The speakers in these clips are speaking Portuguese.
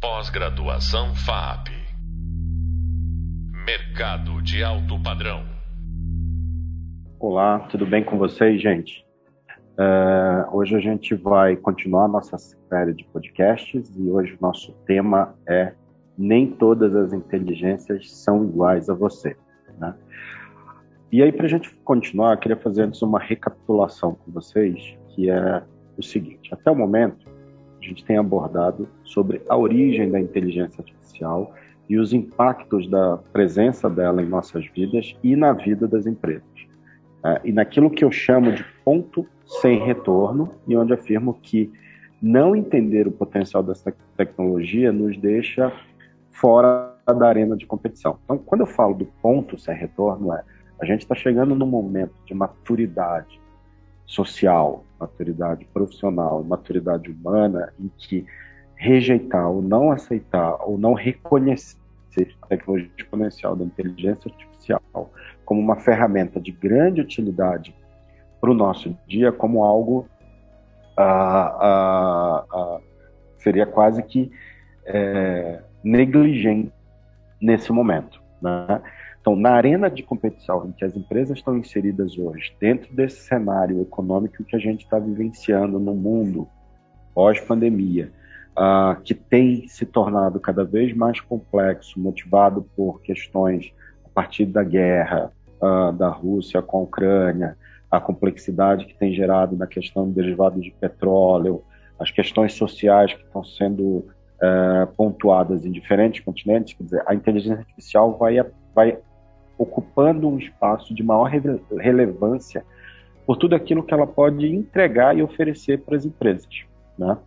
Pós-graduação FAP. Mercado de alto padrão. Olá, tudo bem com vocês, gente? Uh, hoje a gente vai continuar nossa série de podcasts e hoje o nosso tema é Nem todas as inteligências são iguais a você. Né? E aí, para a gente continuar, eu queria fazer antes uma recapitulação com vocês, que é o seguinte: até o momento, a gente tem abordado sobre a origem da inteligência artificial e os impactos da presença dela em nossas vidas e na vida das empresas. É, e naquilo que eu chamo de ponto sem retorno, e onde afirmo que não entender o potencial dessa tecnologia nos deixa fora da arena de competição. Então, quando eu falo do ponto sem retorno, é a gente está chegando num momento de maturidade social, maturidade profissional, maturidade humana, em que rejeitar ou não aceitar ou não reconhecer a tecnologia exponencial da inteligência artificial como uma ferramenta de grande utilidade para o nosso dia, como algo ah, ah, ah, seria quase que é, negligente nesse momento. Né? Então, na arena de competição em que as empresas estão inseridas hoje, dentro desse cenário econômico que a gente está vivenciando no mundo pós-pandemia, uh, que tem se tornado cada vez mais complexo, motivado por questões a partir da guerra uh, da Rússia com a Ucrânia, a complexidade que tem gerado na questão de derivados de petróleo, as questões sociais que estão sendo uh, pontuadas em diferentes continentes, quer dizer, a inteligência artificial vai, vai ocupando um espaço de maior relevância por tudo aquilo que ela pode entregar e oferecer para as empresas. Né?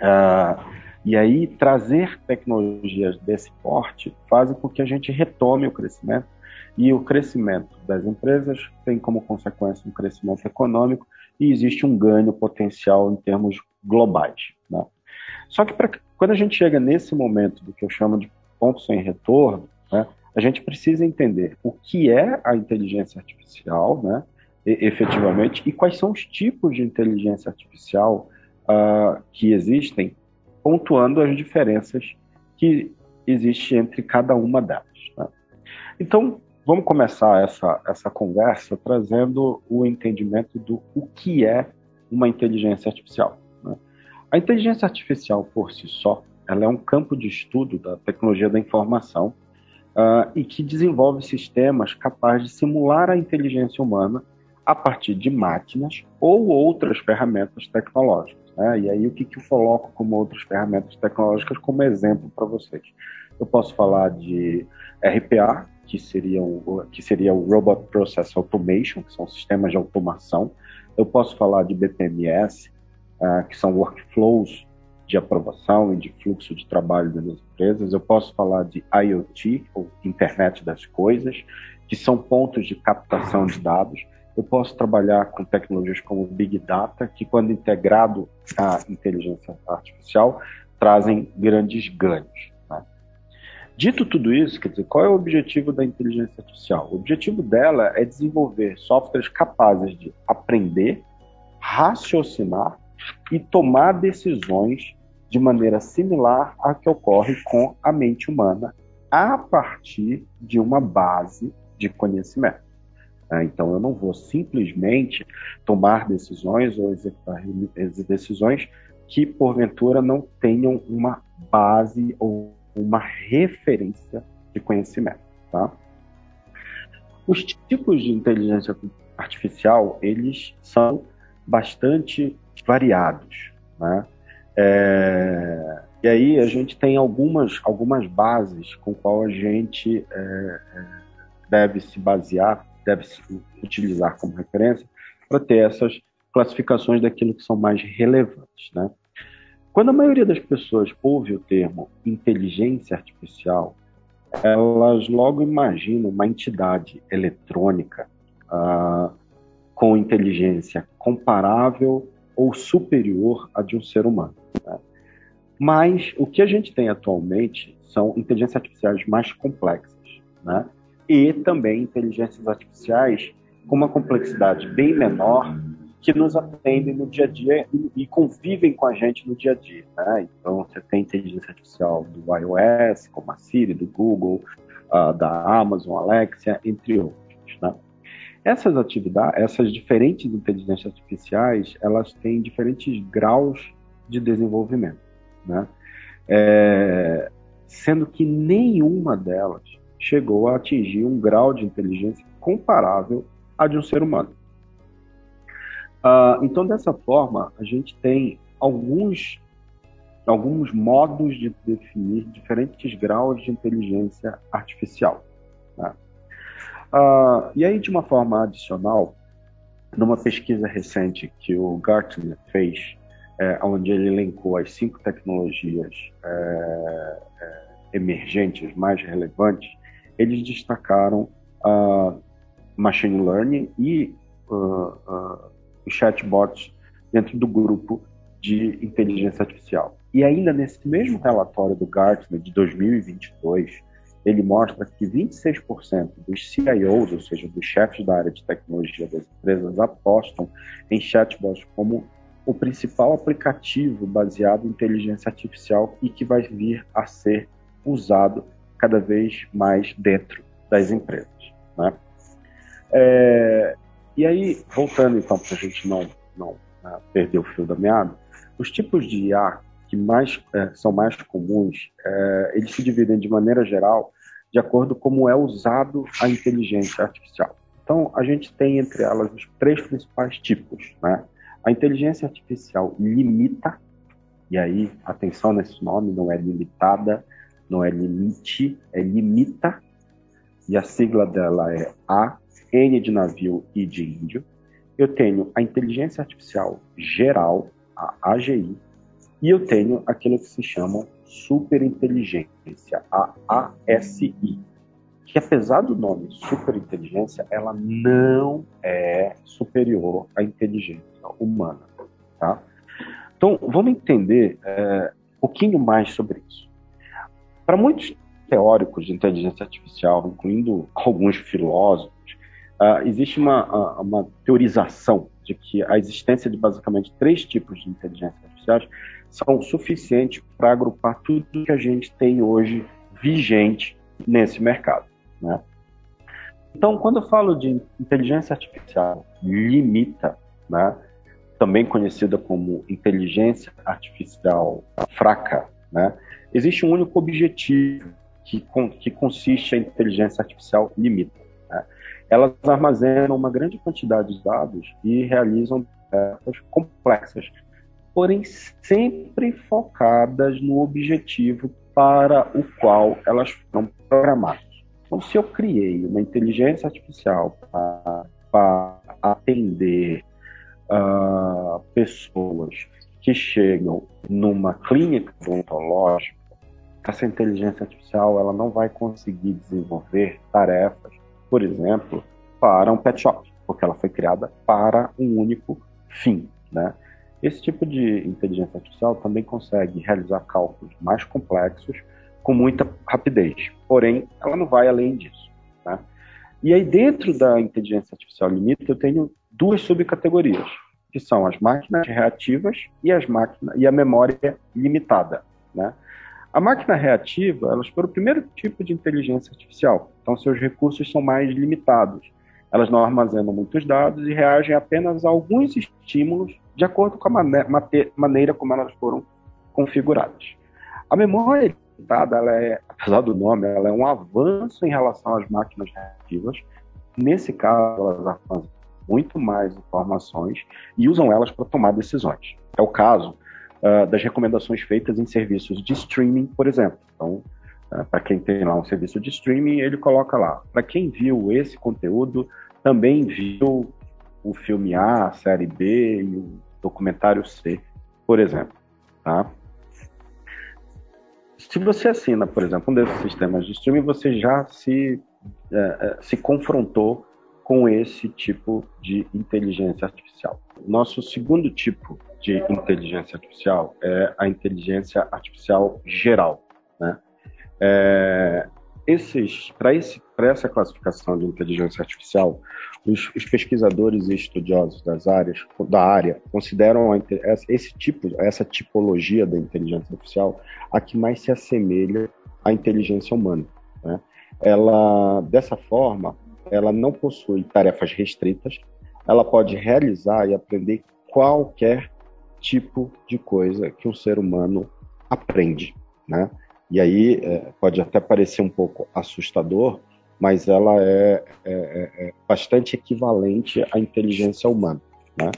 Ah, e aí, trazer tecnologias desse porte faz com que a gente retome o crescimento, e o crescimento das empresas tem como consequência um crescimento econômico e existe um ganho potencial em termos globais. Né? Só que pra, quando a gente chega nesse momento do que eu chamo de ponto sem retorno, né, a gente precisa entender o que é a inteligência artificial, né, efetivamente, e quais são os tipos de inteligência artificial uh, que existem, pontuando as diferenças que existem entre cada uma delas. Né? Então, vamos começar essa, essa conversa trazendo o entendimento do o que é uma inteligência artificial. Né? A inteligência artificial, por si só, ela é um campo de estudo da tecnologia da informação uh, e que desenvolve sistemas capazes de simular a inteligência humana a partir de máquinas ou outras ferramentas tecnológicas. Né? E aí o que, que eu coloco como outras ferramentas tecnológicas como exemplo para vocês? Eu posso falar de RPA, que seria, o, que seria o Robot Process Automation, que são sistemas de automação. Eu posso falar de BPMS, uh, ah, que são workflows de aprovação e de fluxo de trabalho das empresas. Eu posso falar de IoT, ou Internet das Coisas, que são pontos de captação de dados. Eu posso trabalhar com tecnologias como Big Data, que, quando integrado à inteligência artificial, trazem grandes ganhos. Né? Dito tudo isso, quer dizer, qual é o objetivo da inteligência artificial? O objetivo dela é desenvolver softwares capazes de aprender, raciocinar e tomar decisões de maneira similar à que ocorre com a mente humana, a partir de uma base de conhecimento. Né? Então, eu não vou simplesmente tomar decisões ou executar decisões que, porventura, não tenham uma base ou uma referência de conhecimento. Tá? Os tipos de inteligência artificial, eles são bastante variados. Né? É, e aí a gente tem algumas, algumas bases com qual a gente é, é, deve se basear, deve se utilizar como referência para ter essas classificações daquilo que são mais relevantes. Né? Quando a maioria das pessoas ouve o termo inteligência artificial, elas logo imaginam uma entidade eletrônica ah, com inteligência comparável ou superior à de um ser humano. Né? Mas o que a gente tem atualmente são inteligências artificiais mais complexas, né? e também inteligências artificiais com uma complexidade bem menor que nos atendem no dia a dia e, convivem com a gente no dia a dia. Né? Então, você tem inteligência artificial do iOS, como a Siri, do Google, uh, da Amazon, Alexa, entre outros. Né? Essas atividades, essas diferentes inteligências artificiais, elas têm diferentes graus de desenvolvimento, né? É, sendo que nenhuma delas chegou a atingir um grau de inteligência comparável a de um ser humano. Uh, então, dessa forma, a gente tem alguns, alguns modos de definir diferentes graus de inteligência artificial. Uh, e aí, de uma forma adicional, numa pesquisa recente que o Gartner fez, é, onde ele elencou as cinco tecnologias é, é, emergentes mais relevantes, eles destacaram uh, machine learning e uh, uh, chatbots dentro do grupo de inteligência artificial. E ainda nesse mesmo relatório do Gartner de 2022, ele mostra que 26% dos CIOs, ou seja, dos chefes da área de tecnologia das empresas, apostam em chatbots como o principal aplicativo baseado em inteligência artificial e que vai vir a ser usado cada vez mais dentro das empresas. Né? É, e aí, voltando então, para a gente não, não né, perder o fio da meada, os tipos de IA que mais, é, são mais comuns, é, eles se dividem de maneira geral de acordo com como é usado a inteligência artificial. Então, a gente tem entre elas os três principais tipos. Né? A inteligência artificial limita, e aí, atenção nesse nome, não é limitada, não é limite, é limita, e a sigla dela é A, N de navio e de índio. Eu tenho a inteligência artificial geral, a AGI, e eu tenho aquilo que se chama superinteligência, a ASI, que apesar do nome superinteligência, ela não é superior à inteligência humana, tá? Então, vamos entender é, um pouquinho mais sobre isso. Para muitos teóricos de inteligência artificial, incluindo alguns filósofos, uh, existe uma, uma teorização de que a existência de basicamente três tipos de inteligência artificiais são suficientes para agrupar tudo que a gente tem hoje vigente nesse mercado. Né? Então, quando eu falo de inteligência artificial limita, né, também conhecida como inteligência artificial fraca, né, existe um único objetivo que, que consiste a inteligência artificial limita. Né? Elas armazenam uma grande quantidade de dados e realizam tarefas complexas, porém sempre focadas no objetivo para o qual elas foram programadas. Então, se eu criei uma inteligência artificial para, atender uh, pessoas que chegam numa clínica odontológica, essa inteligência artificial ela não vai conseguir desenvolver tarefas, por exemplo, para um pet shop, porque ela foi criada para um único fim, né? Esse tipo de inteligência artificial também consegue realizar cálculos mais complexos com muita rapidez, porém, ela não vai além disso. Né? E aí, dentro da inteligência artificial limita, eu tenho duas subcategorias, que são as máquinas reativas e, as máquinas, e a memória limitada. Né? A máquina reativa, elas foram o primeiro tipo de inteligência artificial, então seus recursos são mais limitados. Elas não armazenam muitos dados e reagem apenas a alguns estímulos de acordo com a maneira como elas foram configuradas. A memória limitada, ela é, apesar do nome, ela é um avanço em relação às máquinas reativas. Nesse caso, elas armazenam muito mais informações e usam elas para tomar decisões. É o caso uh, das recomendações feitas em serviços de streaming, por exemplo. Então, para quem tem lá um serviço de streaming, ele coloca lá. Para quem viu esse conteúdo, também viu o filme A, a série B e o documentário C, por exemplo. Tá? Se você assina, por exemplo, um desses sistemas de streaming, você já se, uh, se confrontou com esse tipo de inteligência artificial. Nosso segundo tipo de inteligência artificial é a inteligência artificial geral. Né? É, para esse, essa classificação de inteligência artificial, os, os, pesquisadores e estudiosos das áreas, da área consideram a, esse tipo, essa tipologia da inteligência artificial a que mais se assemelha à inteligência humana. Né? Ela, dessa forma, ela não possui tarefas restritas, ela pode realizar e aprender qualquer tipo de coisa que um ser humano aprende, né? E aí é, pode até parecer um pouco assustador, mas ela é, é, é, é bastante equivalente à inteligência humana, né?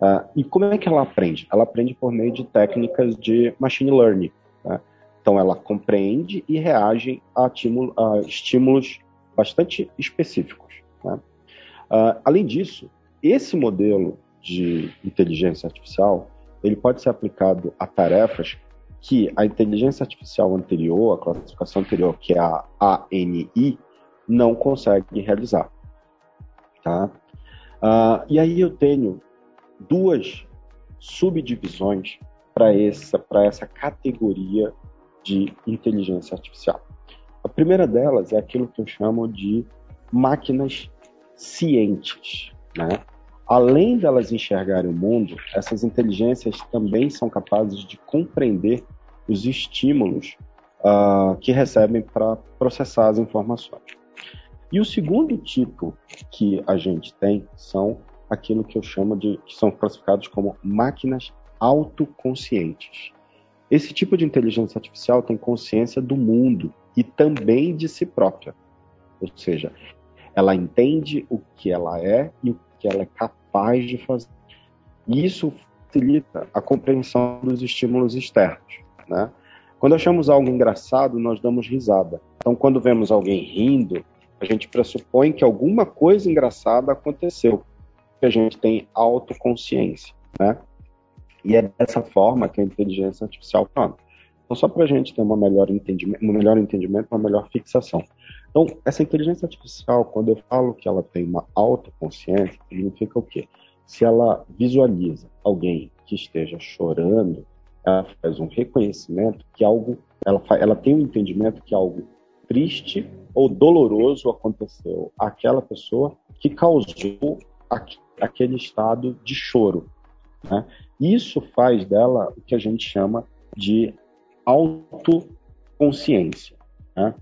Uh, e como é que ela aprende? Ela aprende por meio de técnicas de machine learning. Né? Então, ela compreende e reage a, estímulo, a estímulos bastante específicos. Né? Uh, além disso, esse modelo de inteligência artificial ele pode ser aplicado a tarefas que a inteligência artificial anterior, a classificação anterior, que é a ANI, não consegue realizar. Tá? Uh, e aí eu tenho duas subdivisões para essa, essa categoria de inteligência artificial. A primeira delas é aquilo que eu chamo de máquinas cientes. Né? Além delas enxergarem o mundo, essas inteligências também são capazes de compreender os estímulos uh, que recebem para processar as informações. E o segundo tipo que a gente tem são aquilo que eu chamo de que são classificados como máquinas autoconscientes. Esse tipo de inteligência artificial tem consciência do mundo e também de si própria. Ou seja, ela entende o que ela é e o que ela é capaz de fazer. Isso facilita a compreensão dos estímulos externos. Né? Quando achamos algo engraçado, nós damos risada. Então, quando vemos alguém rindo, a gente pressupõe que alguma coisa engraçada aconteceu, que a gente tem autoconsciência, né? E é dessa forma que a inteligência artificial funciona. Então, só para a gente ter uma melhor entendimento, um melhor entendimento, uma melhor fixação. Então, essa inteligência artificial, quando eu falo que ela tem uma autoconsciência, significa o quê? Se ela visualiza alguém que esteja chorando, ela faz um reconhecimento que algo, ela, ela tem um entendimento que algo triste ou doloroso aconteceu àquela pessoa que causou aquele estado de choro. Né? Isso faz dela o que a gente chama de autoconsciência. Né?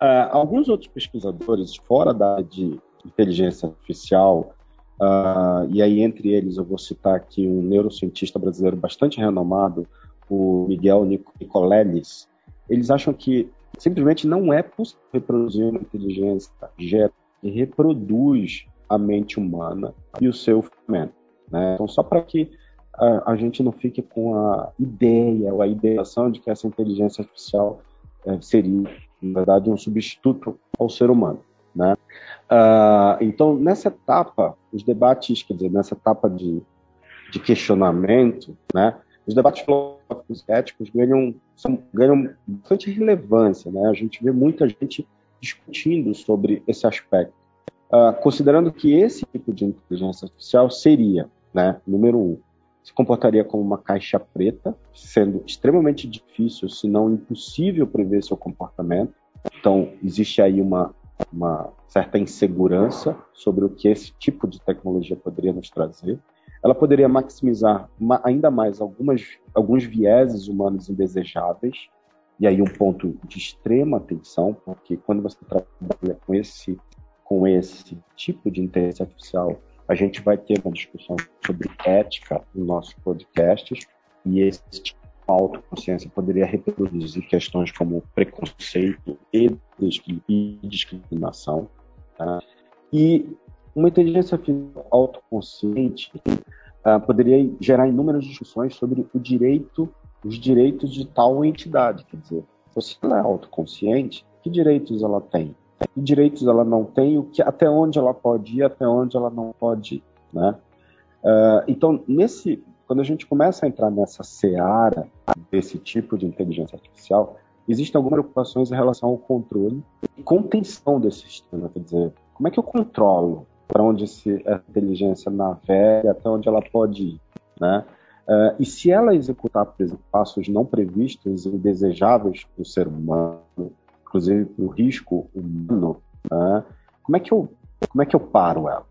Uh, alguns outros pesquisadores fora da de inteligência artificial, uh, e aí entre eles eu vou citar aqui um neurocientista brasileiro bastante renomado, o Miguel Nicoleles, eles acham que simplesmente não é possível reproduzir uma inteligência que reproduz a mente humana e o seu movimento. Né? Então, só para que a, a, gente não fique com a ideia ou a ideação de que essa inteligência artificial é, seria na verdade, um substituto ao ser humano. Né? Uh, então, nessa etapa, os debates, quer dizer, nessa etapa de, de questionamento, né, os debates filosóficos e éticos ganham, são, ganham bastante relevância. Né? A gente vê muita gente discutindo sobre esse aspecto, uh, considerando que esse tipo de inteligência artificial seria, né, número um, se comportaria como uma caixa preta, sendo extremamente difícil, se não impossível, prever seu comportamento. Então, existe aí uma, uma certa insegurança sobre o que esse tipo de tecnologia poderia nos trazer. Ela poderia maximizar ainda mais algumas, alguns vieses humanos indesejáveis, e aí um ponto de extrema atenção, porque quando você trabalha com esse, com esse tipo de inteligência artificial, a gente vai ter uma discussão sobre ética nos nossos podcasts e esse tipo de autoconsciência poderia reproduzir questões como preconceito e discriminação. Tá? E uma inteligência autoconsciente uh, poderia gerar inúmeras discussões sobre o direito, os direitos de tal entidade. Quer dizer, se ela é autoconsciente, que direitos ela tem? Que direitos ela não tem, o que, até onde ela pode ir, até onde ela não pode ir, né? Uh, então, nesse, quando a gente começa a entrar nessa seara desse tipo de inteligência artificial, existem algumas preocupações em relação ao controle e contenção desse sistema, quer dizer, como é que eu controlo para onde a inteligência navega, até onde ela pode ir, né? Uh, e se ela executar, por exemplo, passos não previstos e indesejáveis para o ser humano, inclusive o risco humano, né? como, é que eu, como é que eu paro ela?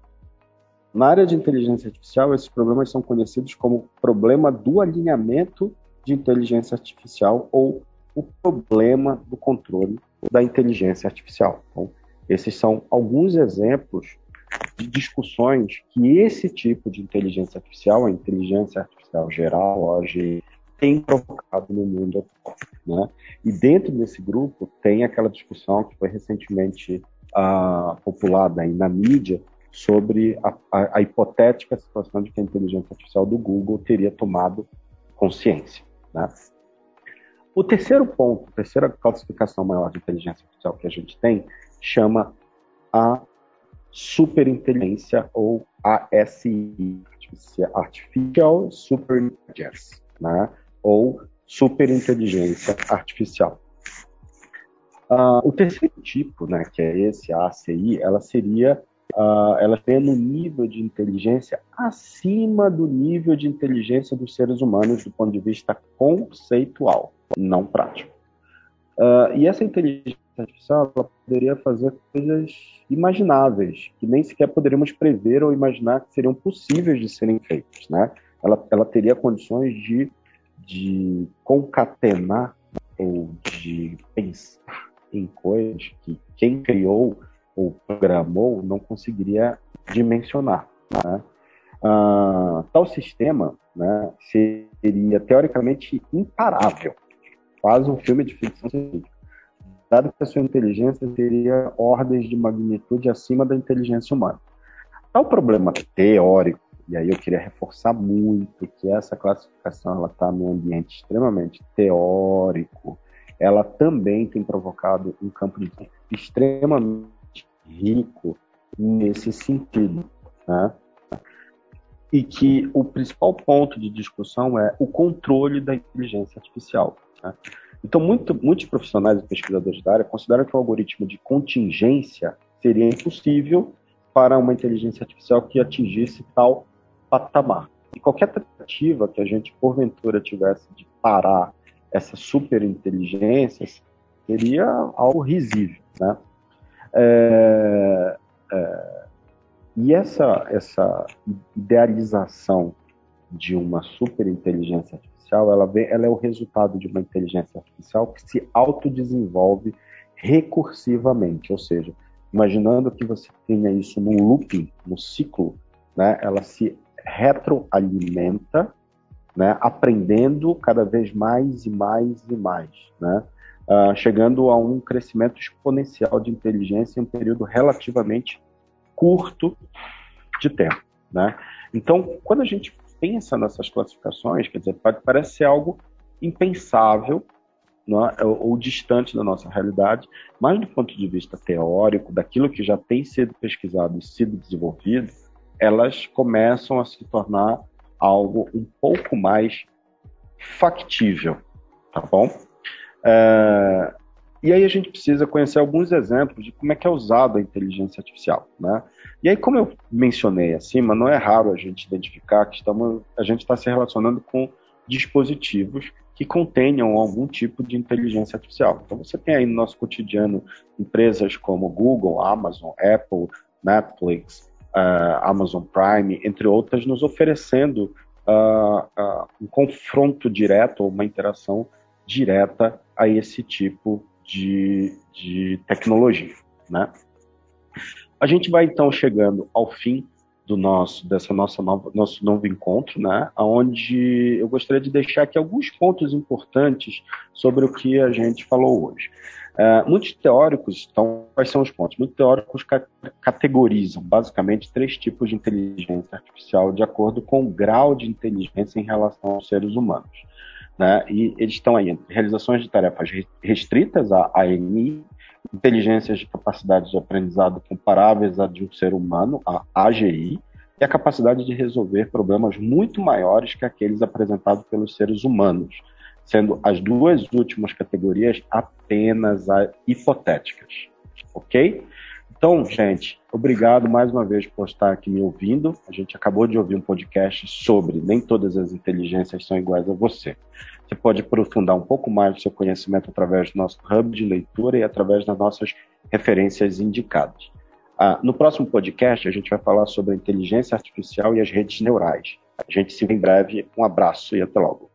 Na área de inteligência artificial, esses problemas são conhecidos como problema do alinhamento de inteligência artificial ou o problema do controle da inteligência artificial. Então, esses são alguns exemplos de discussões que esse tipo de inteligência artificial, a inteligência artificial geral, hoje tem provocado no mundo atual. Né? E dentro desse grupo tem aquela discussão que foi recentemente uh, populada aí na mídia sobre a, a, a, hipotética situação de que a inteligência artificial do Google teria tomado consciência. Né? O terceiro ponto, a terceira classificação maior de inteligência artificial que a gente tem, chama a superinteligência ou ASI, Artificial Superintelligence, né? Ou superinteligência artificial. Uh, o terceiro tipo, né, que é esse, a ACI, ela seria, uh, ela tem no nível de inteligência acima do nível de inteligência dos seres humanos do ponto de vista conceitual, não prático. Uh, e essa inteligência artificial ela poderia fazer coisas imagináveis, que nem sequer poderíamos prever ou imaginar que seriam possíveis de serem feitas, né? Ela, ela teria condições de, de concatenar ou de pensar em coisas que quem criou ou programou não conseguiria dimensionar. Né? Ah, tal sistema né, seria teoricamente imparável, quase um filme de ficção científica dado que a sua inteligência teria ordens de magnitude acima da inteligência humana. Um problema teórico, e aí eu queria reforçar muito que essa classificação ela está num ambiente extremamente teórico. Ela também tem provocado um campo de extremamente rico nesse sentido, né? E que o principal ponto de discussão é o controle da inteligência artificial. Né? Então, muito, muitos profissionais e pesquisadores da área consideram que o algoritmo de contingência seria impossível para uma inteligência artificial que atingisse tal patamar. E qualquer tentativa que a gente, porventura, tivesse de parar essa superinteligência seria algo risível. Né? É, é, e essa, essa idealização de uma superinteligência artificial ela, vem, ela é o resultado de uma inteligência artificial que se autodesenvolve recursivamente, ou seja, imaginando que você tenha isso num looping, no ciclo, né, ela se retroalimenta, né, aprendendo cada vez mais e mais e mais, né, uh, chegando a um crescimento exponencial de inteligência em um período relativamente curto de tempo. Né? Então, quando a gente pensa nessas classificações, quer dizer, parece ser algo impensável é? ou, ou distante da nossa realidade, mas do ponto de vista teórico, daquilo que já tem sido pesquisado e sido desenvolvido, elas começam a se tornar algo um pouco mais factível, tá bom? É, e aí a gente precisa conhecer alguns exemplos de como é que é usada a inteligência artificial, né? E aí, como eu mencionei acima, não é raro a gente identificar que estamos, a gente está se relacionando com dispositivos que contenham algum tipo de inteligência artificial. Então você tem aí no nosso cotidiano empresas como Google, Amazon, Apple, Netflix, uh, Amazon Prime, entre outras, nos oferecendo uh, um confronto direto ou uma interação direta a esse tipo de, de tecnologia, né? A gente vai então chegando ao fim do nosso dessa nossa nova, nosso novo encontro, né? Onde eu gostaria de deixar aqui alguns pontos importantes sobre o que a gente falou hoje. É, muitos teóricos, então, quais são os pontos? Muitos teóricos ca categorizam basicamente três tipos de inteligência artificial de acordo com o grau de inteligência em relação aos seres humanos. Né? E eles estão aí realizações de tarefas restritas, a ANI, inteligências de capacidade de aprendizado comparáveis à de um ser humano, a AGI, e a capacidade de resolver problemas muito maiores que aqueles apresentados pelos seres humanos, sendo as duas últimas categorias apenas hipotéticas. Ok? Então, gente, obrigado mais uma vez por estar aqui me ouvindo. A gente acabou de ouvir um podcast sobre nem todas as inteligências são iguais a você. Você pode aprofundar um pouco mais o seu conhecimento através do nosso hub de leitura e através das nossas referências indicadas. Ah, no próximo podcast, a gente vai falar sobre a inteligência artificial e as redes neurais. A gente se vê em breve. Um abraço e até logo.